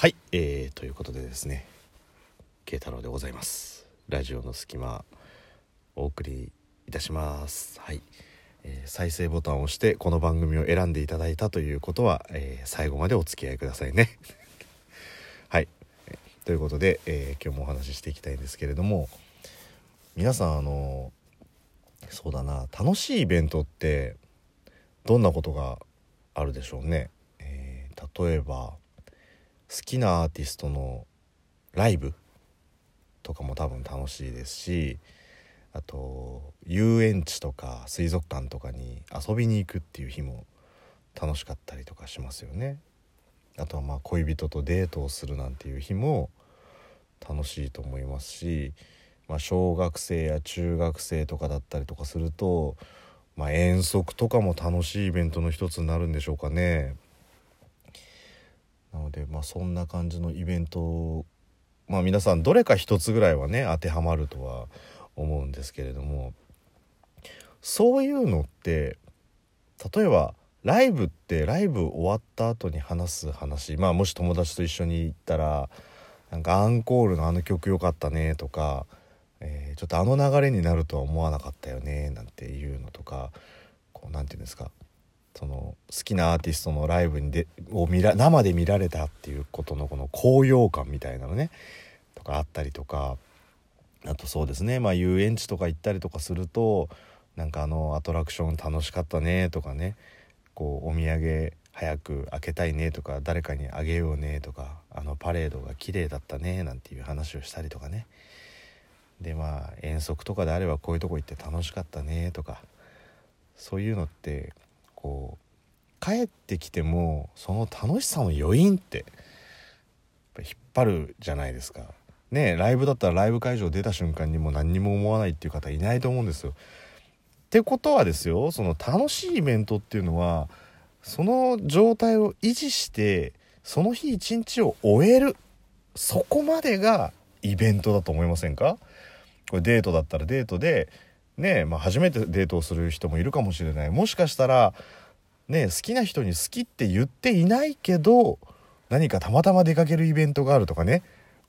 はい、えー、ということでですね慶太郎でございます。ラジオの隙間お送りいたします。はい、えー再生ボタンを押してこの番組を選んでいただいたということは、えー最後までお付き合いくださいね。はいということで、えー今日もお話ししていきたいんですけれども皆さんあのそうだな楽しいイベントってどんなことがあるでしょうね、え例えば好きなアーティストのライブとかも多分楽しいですしあと遊園地とか水族館とかに遊びに行くっていう日も楽しかったりとかしますよね。あとはまあ恋人とデートをするなんていう日も楽しいと思いますし、まあ、小学生や中学生とかだったりとかすると、まあ、遠足とかも楽しいイベントの一つになるんでしょうかね。なのでまあそんな感じのイベントまあ皆さんどれか一つぐらいはね当てはまるとは思うんですけれどもそういうのって例えばライブってライブ終わった後に話す話まあもし友達と一緒に行ったらなんかアンコールのあの曲良かったねとか、えーちょっとあの流れになるとは思わなかったよねなんていうのとかこうなんていうんですかその好きなアーティストのライブにでを見ら生で見られたっていうことのこの高揚感みたいなのねとかあったりとかあとそうですねまあ遊園地とか行ったりとかするとなんかあのアトラクション楽しかったねとかねこうお土産早く開けたいねとか誰かにあげようねとかあのパレードが綺麗だったねなんていう話をしたりとかね。でまあ遠足とかであればこういうとこ行って楽しかったねとかそういうのってこう帰ってきてもその楽しさの余韻って引っ張るじゃないですか。ねライブだったらライブ会場出た瞬間にもう何にも思わないっていう方いないと思うんですよ。ってことはですよその楽しいイベントっていうのはその状態を維持してその日一日を終えるそこまでがイベントだと思いませんか？これデートだったらデートでねまあ、初めてデートをする人もいるかもしれない。もしかしたらね好きな人に好きって言っていないけど何かたまたま出かけるイベントがあるとかね。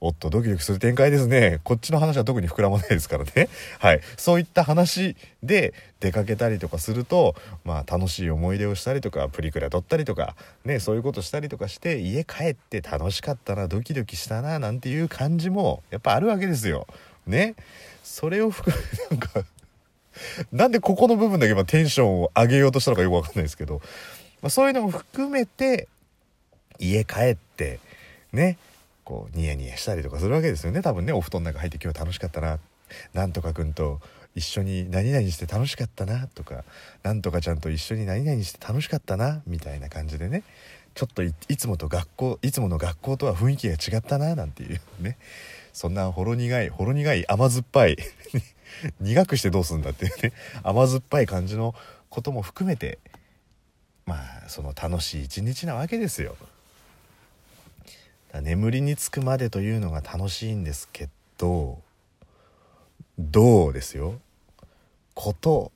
おっとドキドキする展開ですね。こっちの話は特に膨らまないですからね。はい。そういった話で出かけたりとかするとまあ楽しい思い出をしたりとかプリクラ撮ったりとかねそういうことしたりとかして家帰って楽しかったなドキドキしたななんていう感じもやっぱあるわけですよ。ね。それを含めなんか なんでここの部分だけ今テンションを上げようとしたのかよくわかんないですけど、まあ、そういうのも含めて家帰ってねこうニヤニヤしたりとかするわけですよね。多分ねお布団の中入って今日楽しかったな。なんとかくんと一緒に何々して楽しかったな。とかなんとかちゃんと一緒に何々して楽しかったな。みたいな感じでね。ちょっといいつもと学校いつもの学校とは雰囲気が違ったな。なんていうね。そんなほろ苦いほろ苦い甘酸っぱい 苦くしてどうすんだっていうね甘酸っぱい感じのことも含めてまあその楽しい一日なわけですよ。眠りにつくまでというのが楽しいんですけどどうですよ？こと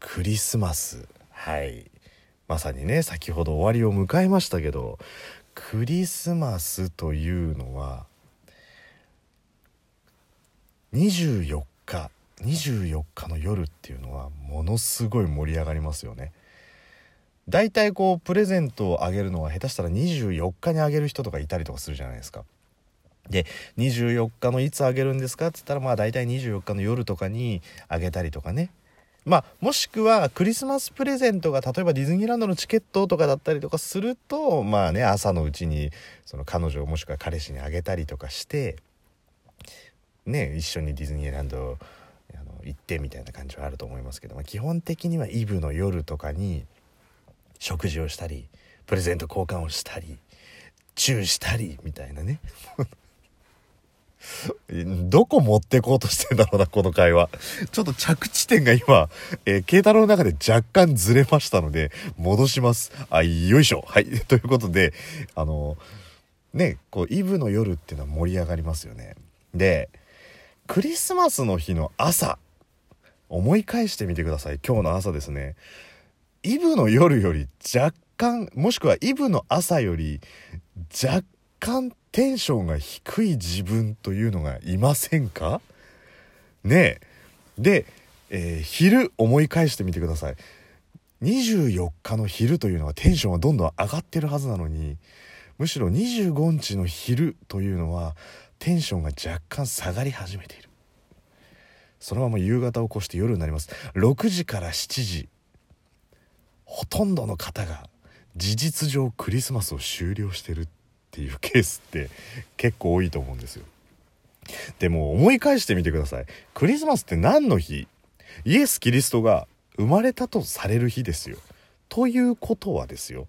クリスマス。はい。まさにね先ほど終わりを迎えましたけどクリスマスというのは24日24日の夜っていうのはものすごい盛り上がりますよね。だいたいこうプレゼントをあげるのは下手したら24日にあげる人とかいたりとかするじゃないですか。で24日のいつあげるんですかって言ったらまあ大体24日の夜とかにあげたりとかねまあもしくはクリスマスプレゼントが例えばディズニーランドのチケットとかだったりとかするとまあね朝のうちにその彼女もしくは彼氏にあげたりとかしてね一緒にディズニーランドあの行ってみたいな感じはあると思いますけど、まあ、基本的にはイブの夜とかに食事をしたりプレゼント交換をしたりチューしたりみたいなね。どこ持ってこうとしてんだろうなこの会話。ちょっと着地点が今、えー、慶太郎の中で若干ずれましたので戻します。あよいしょ。はい。ということであのねこうイブの夜っていうのは盛り上がりますよね。でクリスマスの日の朝。思い返してみてください。今日の朝ですね。イブの夜より若干もしくはイブの朝より若干テンションが低い自分というのがいませんか？ねえ。で、えー、昼思い返してみてください。24日の昼というのはテンションはどんどん上がってるはずなのにむしろ25日の昼というのはテンションが若干下がり始めている。そのまま夕方を越して夜になります。6時から7時ほとんどの方が事実上クリスマスを終了してるっていうケースって結構多いと思うんですよ。でも思い返してみてください。クリスマスって何の日？イエス・キリストが生まれたとされる日ですよ。ということはですよ。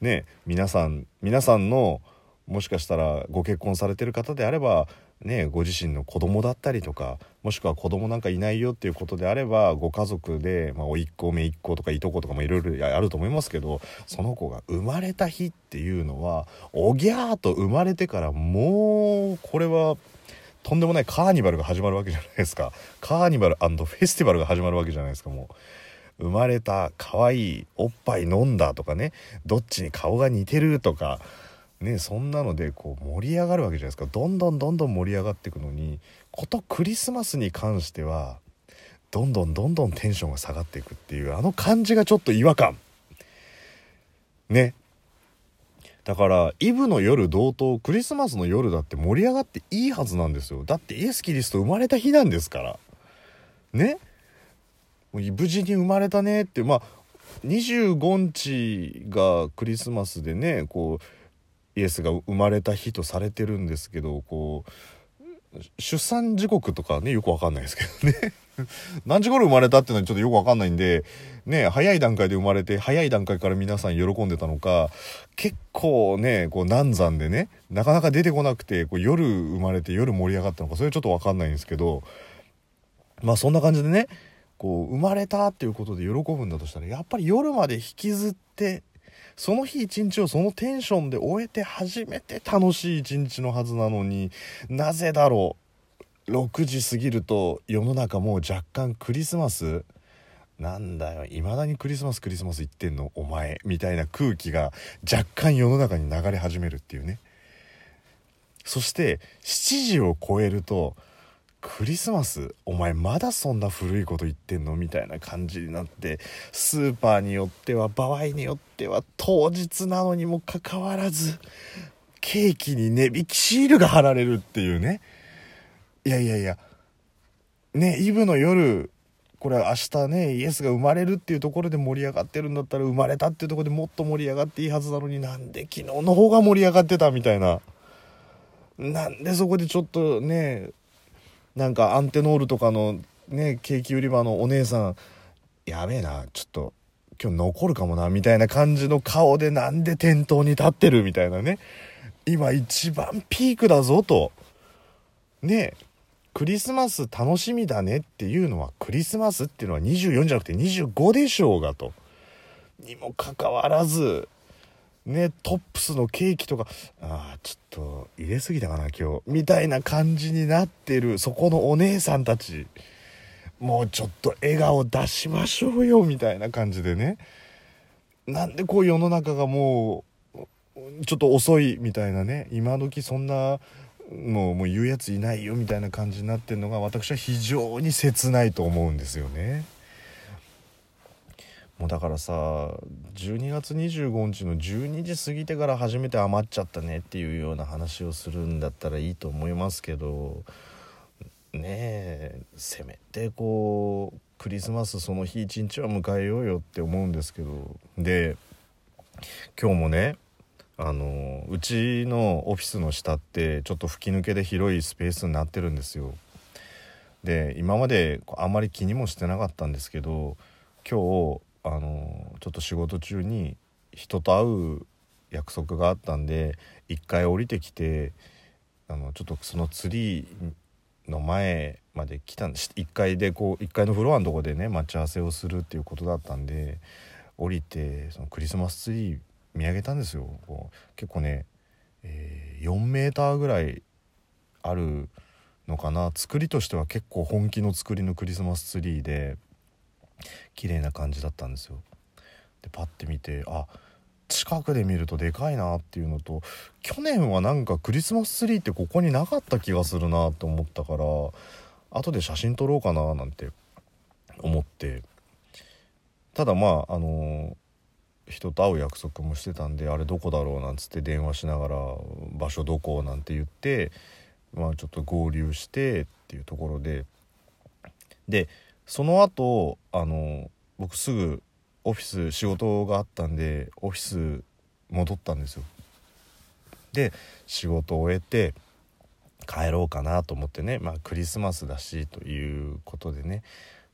ね皆さん皆さんのもしかしたらご結婚されてる方であればねご自身の子供だったりとかもしくは子供なんかいないよっていうことであればご家族で、まあ、甥っ子姪っ子とかいとことかもいろいろあると思いますけどその子が生まれた日っていうのはおぎゃーと生まれてからもうこれはとんでもないカーニバルが始まるわけじゃないですか。カーニバルフェスティバルが始まるわけじゃないですかもう。生まれた可愛いおっぱい飲んだとかねどっちに顔が似てるとかねそんなのでこう盛り上がるわけじゃないですか。どんどんどんどん盛り上がっていくのにことクリスマスに関してはどんどんどんどんテンションが下がっていくっていうあの感じがちょっと違和感。ね。だからイブの夜同等クリスマスの夜だって盛り上がっていいはずなんですよ。だってイエス・キリスト生まれた日なんですから。ね。無事に生まれたねってまあ25日がクリスマスでねこうイエスが生まれた日とされてるんですけどこう出産時刻とかねよくわかんないですけどね。何時頃生まれたっていうのはちょっとよくわかんないんでね早い段階で生まれて早い段階から皆さん喜んでたのか結構ねこう難産でねなかなか出てこなくてこう夜生まれて夜盛り上がったのかそれはちょっとわかんないんですけどまあそんな感じでねこう生まれたっていうことで喜ぶんだとしたらやっぱり夜まで引きずってその日一日をそのテンションで終えて初めて楽しい一日のはずなのになぜだろう？6時過ぎると世の中もう若干クリスマス？なんだよ。未だにクリスマスクリスマス言ってんの？お前。みたいな空気が若干世の中に流れ始めるっていうね。そして7時を超えるとクリスマスお前まだそんな古いこと言ってんの？みたいな感じになってスーパーによっては場合によっては当日なのにもかかわらずケーキに値引きシールが貼られるっていうね。いやいやいや。ねイブの夜これは明日ねイエスが生まれるっていうところで盛り上がってるんだったら生まれたっていうとこでもっと盛り上がっていいはずなのになんで昨日の方が盛り上がってたみたいな。なんでそこでちょっとねなんかアンテノールとかのねケーキ売り場のお姉さんやべえなちょっと今日残るかもなみたいな感じの顔でなんで店頭に立ってるみたいなね。今一番ピークだぞと。ねクリスマス楽しみだねっていうのはクリスマスっていうのは24じゃなくて25でしょうがと。にもかかわらずねトップスのケーキとか。ああちょっと入れすぎたかな今日。みたいな感じになってるそこのお姉さんたち。もうちょっと笑顔出しましょうよみたいな感じでね。なんでこう世の中がもうちょっと遅いみたいなね。今時そんなもうもう言うやついないよみたいな感じになってるのが私は非常に切ないと思うんですよね。もうだからさ12月25日の12時過ぎてから初めて余っちゃったねっていうような話をするんだったらいいと思いますけどねえせめてこうクリスマスその日一日は迎えようよって思うんですけどで今日もねあのうちのオフィスの下ってちょっと吹き抜けで広いスペースになってるんですよ。で今まであんまり気にもしてなかったんですけど今日あのちょっと仕事中に人と会う約束があったんで1回降りてきてあのちょっとそのツリーの前まで来たんで1階でこう1階のフロアのとこでね待ち合わせをするっていうことだったんで降りてそのクリスマスツリー見上げたんですよ。こう結構ね、えー、4メーターぐらいあるのかな。作りとしては結構本気の作りのクリスマスツリーで綺麗な感じだったんですよ。でパッて見てあ近くで見るとでかいなっていうのと去年はなんかクリスマスツリーってここになかった気がするなと思ったから後で写真撮ろうかななんて思って。ただまああの人と会う約束もしてたんであれどこだろうなんつって電話しながら場所どこ？なんて言ってまあちょっと合流してっていうところで。でその後あの僕すぐオフィス仕事があったんでオフィス戻ったんですよ。で仕事を終えて帰ろうかなと思ってねまあクリスマスだしということでね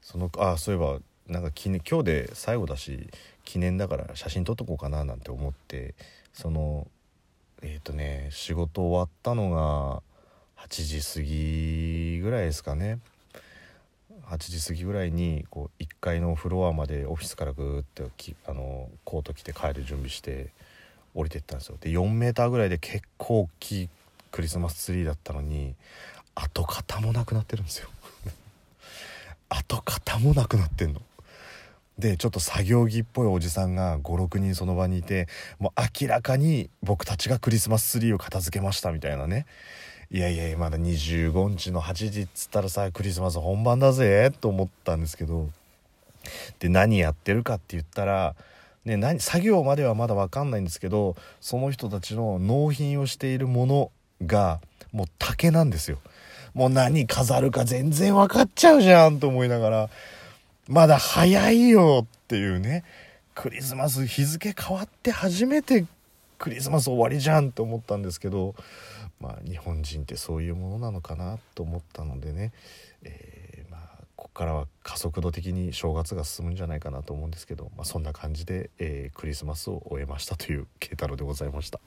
そのあそういえばなんか記念今日で最後だし記念だから写真撮っとこうかななんて思ってそのえっ、ー、とね仕事終わったのが8時過ぎぐらいですかね。8時過ぎぐらいにこう1階のフロアまでオフィスからグーってきあのコート着て帰る準備して降りてったんですよ。で4メーターぐらいで結構大きいクリスマスツリーだったのに跡形もなくなってるんですよ。跡形もなくなってんの。でちょっと作業着っぽいおじさんが56人その場にいてもう明らかに僕たちがクリスマスツリーを片付けましたみたいなね。いやいやまだ25日の8時っつったらさクリスマス本番だぜと思ったんですけどで何やってるかって言ったら、ね、何作業まではまだ分かんないんですけどその人たちの納品をしているものがもう竹なんですよ。もう何飾るか全然分かっちゃうじゃんと思いながらまだ早いよっていうねクリスマス日付変わって初めてクリスマス終わりじゃんって思ったんですけどまあ、日本人ってそういうものなのかなと思ったのでね、えー、まあ、ここからは加速度的に正月が進むんじゃないかなと思うんですけど、まあ、そんな感じで、えー、クリスマスを終えましたという慶太郎でございました。